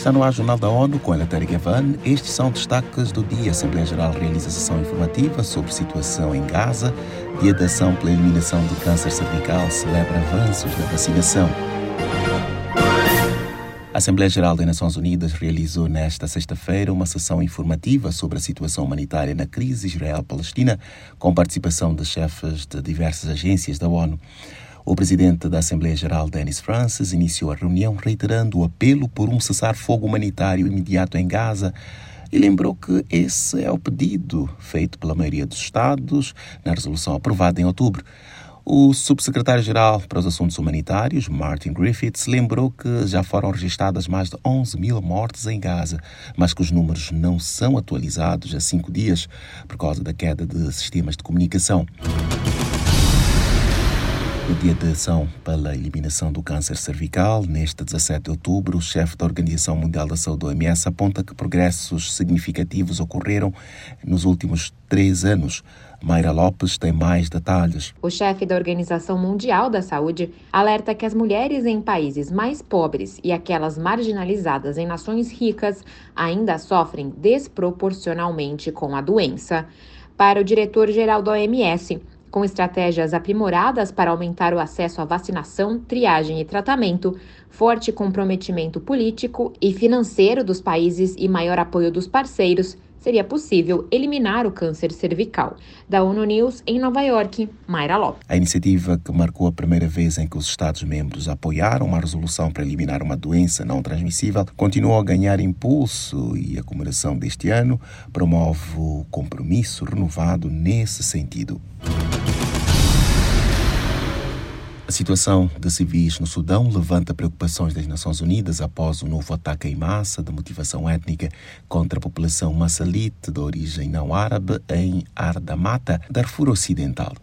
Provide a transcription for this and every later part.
Está no ar Jornal da ONU com Eleutério Gavan. Estes são destaques do dia. A Assembleia Geral realiza sessão informativa sobre situação em Gaza. Dia de ação pela eliminação do câncer cervical celebra avanços da vacinação. A Assembleia Geral das Nações Unidas realizou nesta sexta-feira uma sessão informativa sobre a situação humanitária na crise Israel-Palestina, com participação de chefes de diversas agências da ONU. O presidente da Assembleia Geral, Denis Francis, iniciou a reunião reiterando o apelo por um cessar-fogo humanitário imediato em Gaza e lembrou que esse é o pedido feito pela maioria dos Estados na resolução aprovada em outubro. O subsecretário-geral para os Assuntos Humanitários, Martin Griffiths, lembrou que já foram registradas mais de 11 mil mortes em Gaza, mas que os números não são atualizados há cinco dias por causa da queda de sistemas de comunicação. No dia de ação pela eliminação do câncer cervical, neste 17 de outubro, o chefe da Organização Mundial da Saúde, OMS, aponta que progressos significativos ocorreram nos últimos três anos. Mayra Lopes tem mais detalhes. O chefe da Organização Mundial da Saúde alerta que as mulheres em países mais pobres e aquelas marginalizadas em nações ricas ainda sofrem desproporcionalmente com a doença. Para o diretor-geral da OMS, com estratégias aprimoradas para aumentar o acesso à vacinação, triagem e tratamento, forte comprometimento político e financeiro dos países e maior apoio dos parceiros, seria possível eliminar o câncer cervical. Da ONU News, em Nova York, Mayra Lopes. A iniciativa que marcou a primeira vez em que os Estados-membros apoiaram uma resolução para eliminar uma doença não transmissível continuou a ganhar impulso e a comemoração deste ano promove o compromisso renovado nesse sentido. A situação de civis no Sudão levanta preocupações das Nações Unidas após o novo ataque em massa de motivação étnica contra a população massalite de origem não árabe em Ardamata, Darfur Ocidental.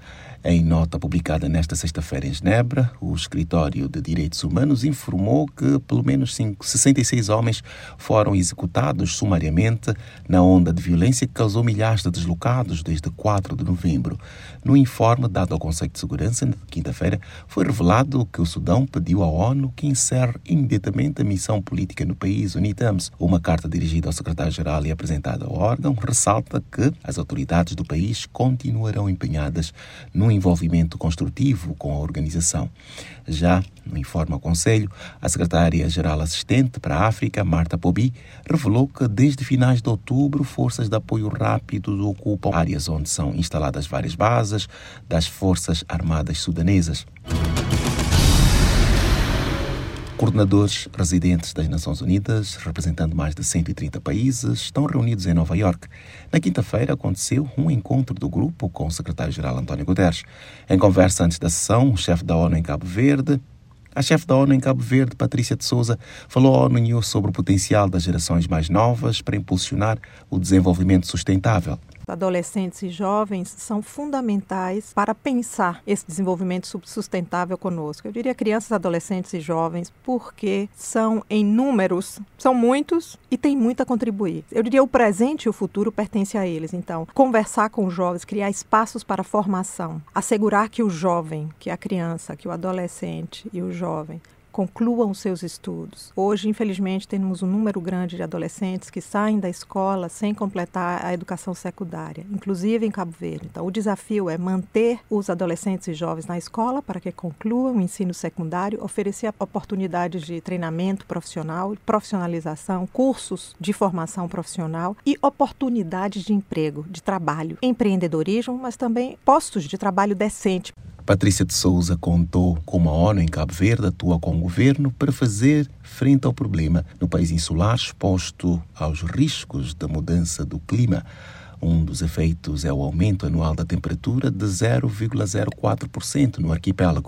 Em nota publicada nesta sexta-feira em Genebra, o Escritório de Direitos Humanos informou que pelo menos 66 homens foram executados sumariamente na onda de violência que causou milhares de deslocados desde 4 de novembro. No informe dado ao Conselho de Segurança, na quinta-feira, foi revelado que o Sudão pediu à ONU que encerre imediatamente a missão política no país, UNITAMS. Uma carta dirigida ao secretário-geral e apresentada ao órgão ressalta que as autoridades do país continuarão empenhadas no envolvimento construtivo com a organização. Já no informe ao Conselho, a secretária-geral assistente para a África, Marta Pobi, revelou que desde finais de outubro, forças de apoio rápido ocupam áreas onde são instaladas várias bases das Forças Armadas Sudanesas. Coordenadores residentes das Nações Unidas, representando mais de 130 países, estão reunidos em Nova York. Na quinta-feira aconteceu um encontro do grupo com o secretário-geral António Guterres. Em conversa antes da sessão, o chefe da ONU em Cabo Verde, a chefe da ONU em Cabo Verde, Patrícia de Souza, falou à ONU sobre o potencial das gerações mais novas para impulsionar o desenvolvimento sustentável adolescentes e jovens são fundamentais para pensar esse desenvolvimento sustentável conosco. Eu diria crianças, adolescentes e jovens, porque são em números, são muitos e têm muito a contribuir. Eu diria o presente e o futuro pertencem a eles. Então, conversar com os jovens, criar espaços para formação, assegurar que o jovem, que a criança, que o adolescente e o jovem concluam seus estudos. Hoje, infelizmente, temos um número grande de adolescentes que saem da escola sem completar a educação secundária, inclusive em Cabo Verde. Então, o desafio é manter os adolescentes e jovens na escola para que concluam o ensino secundário, oferecer oportunidades de treinamento profissional, profissionalização, cursos de formação profissional e oportunidades de emprego, de trabalho, empreendedorismo, mas também postos de trabalho decente. Patrícia de Souza contou como a ONU em Cabo Verde atua com o governo para fazer frente ao problema no país insular exposto aos riscos da mudança do clima. Um dos efeitos é o aumento anual da temperatura de 0,04% no arquipélago.